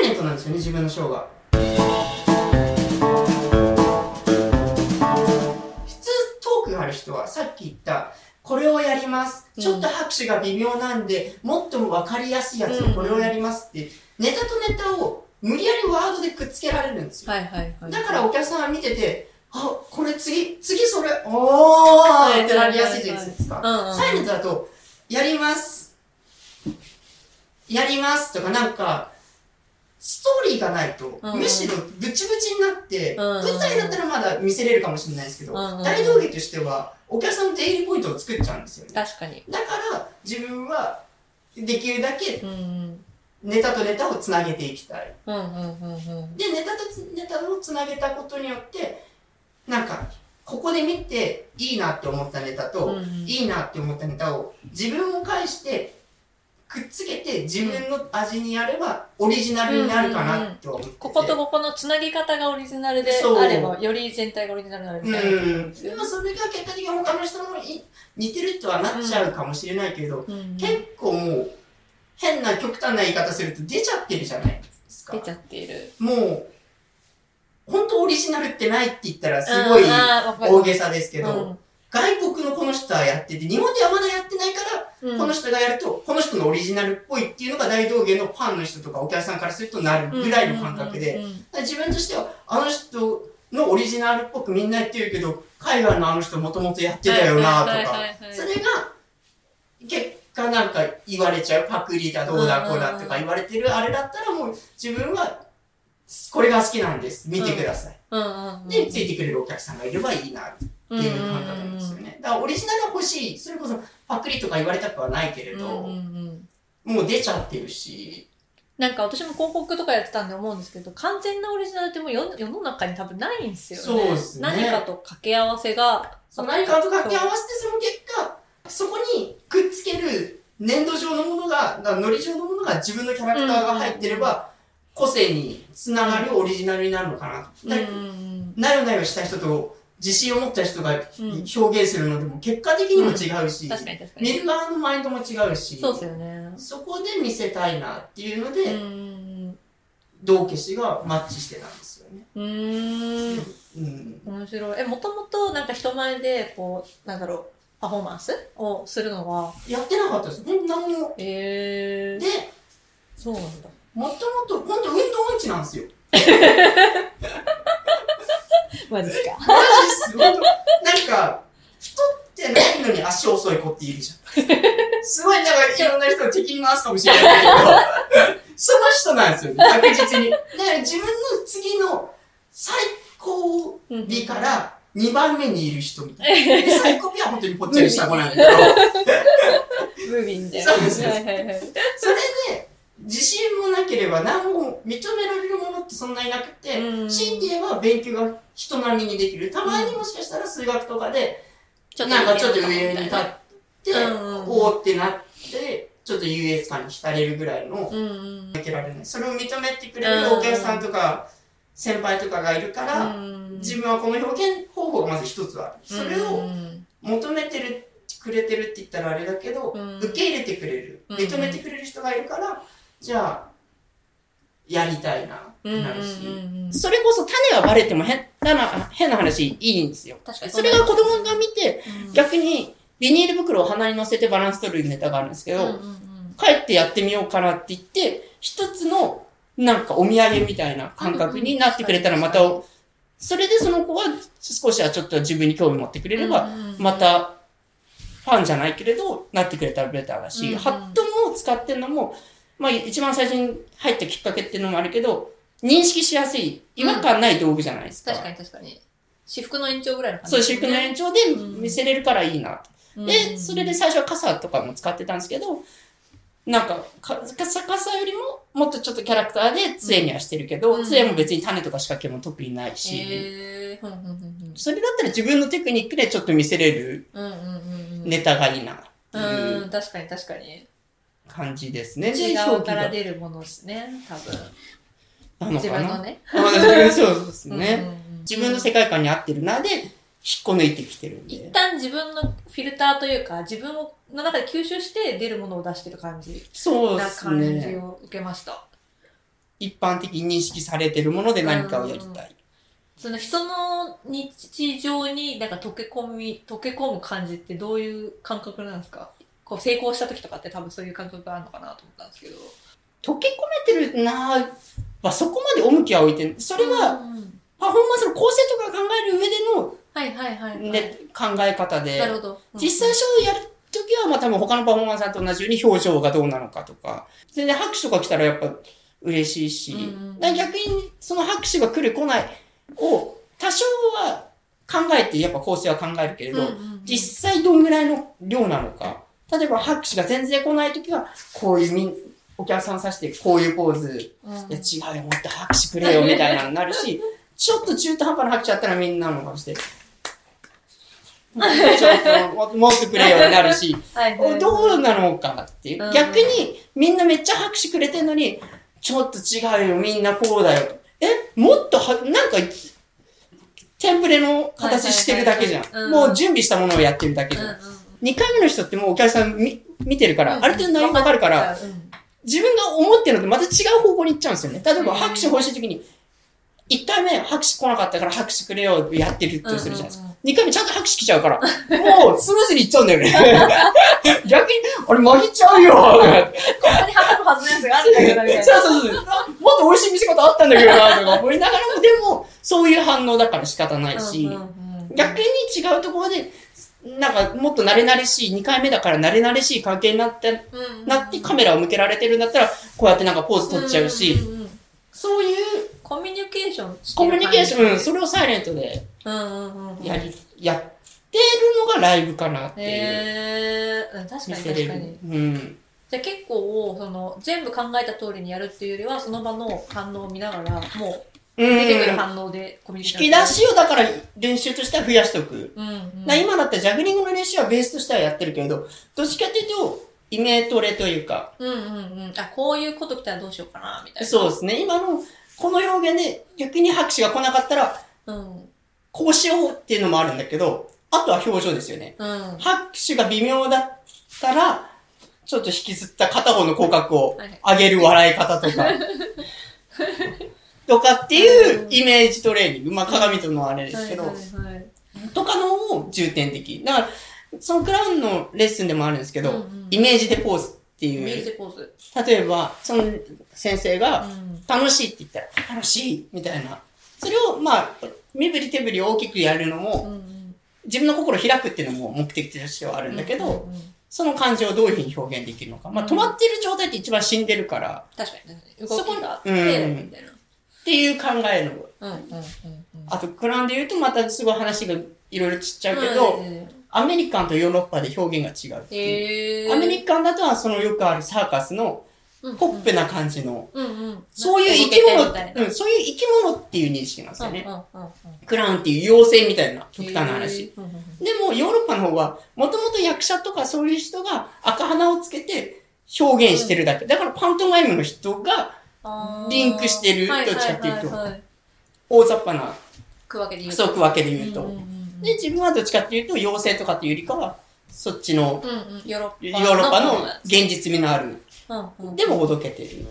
イレントなんですよね、自分のショーが。普通トークがある人は、さっき言った、これをやります。ちょっと拍手が微妙なんで、もっと分かりやすいやつをこれをやりますって、ネタとネタを無理やりワードでくっつけられるんですよ。はいはいはい。だからお客さんが見てて、あ、これ次、次それ、おーってなりやすいじゃないですか。うんうん。サイレントだと、やります。やりますとかなんか、ストーリーがないと、むしろブチブチになって、舞台だったらまだ見せれるかもしれないですけど、大道芸としては、お客さんの出入りポイントを作っちゃうんですよね。確かに。だから、自分は、できるだけ。ネタとネタをつなげていきたい。で、ネタとつネタをつなげたことによって、なんか、ここで見ていいなって思ったネタと、いいなって思ったネタを自分を介してくっつけて自分の味にやればオリジナルになるかなって思ってて。こことここのつなぎ方がオリジナルであれば、より全体がオリジナルになるみたいな。うん。でもそれが結果的に他の人もい似てるとはなっちゃうかもしれないけど、うん結構もう変な極端な言い方すると出ちゃってるじゃないですか出。ちゃっている。もう、本当オリジナルってないって言ったらすごい大げさですけど、うん外国のこの人はやってて、日本ではまだやってないから、うん。この人がやると、この人のオリジナルっぽいっていうのが大道芸のファンの人とかお客さんからするとなるぐらいの感覚で、自分としては、あの人のオリジナルっぽくみんな言ってるけど、海外のあの人もともとやってたよなとかそれが、結果なんか言われちゃう、パクリだ、どうだ、こうだとか言われてるあれだったらもう自分は、これが好きなんです。見てください。で、ついてくれるお客さんがいればいいなっていう感覚なんですよね。だからオリジナルは欲しい。それこそパクリとか言われたくはないけれど、もう出ちゃってるし、なんか私も広告とかやってたんで思うんですけど、完全なオリジナルってもう世世の中に多分ないんですよね。そうですね何かと掛け合わせが。その何かと掛け合わせてその結果、そこにくっつける粘土状のものが、だから糊状のものが自分のキャラクターが入ってれば、個性につながるオリジナルになるのかな。なよなよした人と自信を持った人がん表現するのでも結果的にも違うし、確かに確かに。見る側のマインドも違うし、そうですよね。そこで見せたいなっていうので、道化師がマッチしてたんですよね。うん。うーん。うん。面白い。え、もともとなんか人前で、こう、なんだろう、パフォーマンスをするのは、やってなかったです。ほんと何も。えー、で、そうなんだ。もともと、ほんと運動音痴なんですよ。マジかマジっす。ほんと。なんか、太ってないのに足遅い子っているじゃん。すごい、なんかいろんな人を敵に回すかもしれないけど、その人なんですよね、確実に。だから自分の次の最高尾から2番目にいる人みたいな。で最高尾は本当にぽっちゃりした子なんだけど、ムービーみたいな。そうですはいはいはい。それで、自信もなければ何も認められるものってそんなになくて、うん強いて言えば勉強が人並みにできる。たまにもしかしたら数学とかで、なんかちょっと上に立って、おーってなって、ちょっと優越感に浸れるぐらいの、うんけられない。それを認めてくれるお客さんとか、先輩とかがいるから、うん自分はこの表現方法がまず一つある。それうをん求めてる、くれてるって言ったらあれだけど、うん受け入れてくれる。うん認めてくれる人がいるから、じゃあ、やりたいな、うんなるし。それこそ種はバレても変なな、変な話いいんですよ。確かにそれが子供が見て、うん逆にビニール袋を鼻に乗せてバランス取るネタがあるんですけど、うんうん帰ってやってみようかなって言って、一つのなんかお土産みたいな感覚になってくれたらまた、それでその子は少しはちょっと自分に興味持ってくれれば、うんうんまた、ファンじゃないけれど、なってくれたらベターだし、うんうんハットも使ってるのも、まあ一番最初に入ったきっかけっていうのもあるけど、認識しやすい、違和感ない道具じゃないですか。確かに確かに。私服の延長ぐらいの感じそう。私服の延長で見せれるからいいなと。うんで、それで最初は傘とかも使ってたんですけど、なんか、か傘傘よりももっとちょっとキャラクターで杖にはしてるけど、うん杖も別に種とか仕掛けも特にないし、へー。それだったら自分のテクニックでちょっと見せれる。ネタがいいなっていううん、確かに確かに。感じですね。内で側から出るものですね、多分。がなのかな自分のね。そうですね、自分の世界観に合ってるなで、こ抜いてきてるんで。一旦自分のフィルターというか、自分をの中で吸収して出るものを出してる感じそうでなす感じね。を受けました。一般的に認識されてるもので何かをやりたい。その人の日常になんか溶け込み、溶け込む感じってどういう感覚なんですか？こう成功した時とかって多分そういう感覚があるのかなと思ったんですけど。溶け込めてるなぁはそこまで重きは置いてる。それは、うんパフォーマンスの構成とか考える上での、はいはいはい、はい。ね、考え方で。な、るほど。うん。実際ショーをやるときは、まあ多分他のパフォーマンサーと同じように表情がどうなのかとか、全然拍手とか来たらやっぱ嬉しいし、うん逆にその拍手が来る来ないを多少は考えてやっぱ構成は考えるけれど、うんうんうん。実際どんぐらいの量なのか。例えば拍手が全然来ないときは、こういうみん、お客さんさしてこういうポーズ、うん。いや違うよ、もっと拍手くれよ、みたいなのになるし、ちょっと中途半端な拍手あったらみんなの顔して、ちょっとももっとくれよ、になるし、はいはいはいどうなのかっていううん。逆に、みんなめっちゃ拍手くれてんのに、ちょっと違うよ、みんなこうだよ。えもっとは、なんか、テンプレの形してるだけじゃん。はいはいはいうんもう準備したものをやってるだけじゃん。うんうん2回目の人ってもうお客さん見見てるから、うんある程度内容わかるから、うん自分が思ってるのとまた違う方向に行っちゃうんですよね。例えばうん拍手欲しい時に、1回目拍手来なかったから拍手くれよってやってるとするじゃないですか。2回目ちゃんと拍手来ちゃうから、もうスムーズに行っちゃうんだよね。逆に、あれ曲げちゃうよ。ここに挟むはずのやつがあるんだけど、みたいな。そうそうそう。あもっと美味しい見せ方あったんだけどな、とか思いながらも、でも、そういう反応だから仕方ないし、逆に違うところで、なんかもっと慣れ慣れしい、2回目だから慣れ慣れしい関係になって、なってカメラを向けられてるんだったら、こうやってなんかポーズ取っちゃうし、そういうコミュニケーションコるミュニケーション、うん、感それをサイレントでじうんうんうんうんやり、やってるのがライブかなっていう。へえー、うん確かに確かに。。うん。じゃあ結構、その、全部考えた通りにやるっていうよりは、その場の反応を見ながら、もう、うん。出てくる反応でコミュニケーション。引き出しをだから練習としては増やしておく。うんうん。な今だったらジャグリングの練習はベースとしてはやってるけれど、どっちかっていうと、イメトレというか、うんうんうん。あ、こういうこと来たらどうしようかな、みたいな。そうですね。今の、この表現で逆に拍手が来なかったら、うん。こうしようっていうのもあるんだけど、あとは表情ですよね。うん。拍手が微妙だったら、ちょっと引きずった片方の口角を上げる笑い方とか、とかっていうイメージトレーニング。まあ鏡とのあれですけど、はいはいはい。とかのを重点的。だから、そのクラウンのレッスンでもあるんですけど、うんうんイメージでポーズっていう。例えば、その先生が、うん。楽しいって言ったら、楽しいみたいな。それを、まあ、身振り手振り大きくやるのうんも、うん。自分の心を開くっていうのも目的としてはあるんだけど、うんうんうんその感情をどういうふうに表現できるのか。まあ、止まってる状態って一番死んでるから、確かに動きがあって、うんみたいな。っていう考えの。うんうんうんうん。あと、クラウンで言うとまたすごい話がいろいろちっちゃうけど、うんアメリカンとヨーロッパで表現が違うっていう。へーアメリカンだと、そのよくあるサーカスのポップな感じの。そういう生き物。うん、そういう生き物っていう認識なんですよね。クラウンっていう妖精みたいな極端な話。。でも、ヨーロッパの方は、もともと役者とかそういう人が赤鼻をつけて表現してるだけ。だから、パントマイムの人がリンクしてるはいどっちかっていうと大雑把な、区分けで言うそう区分けで言うと。で、自分はどっちかっていうと、妖精とかっていうよりかは、そっちのヨーロッパの現実味のある、でもおどけてる。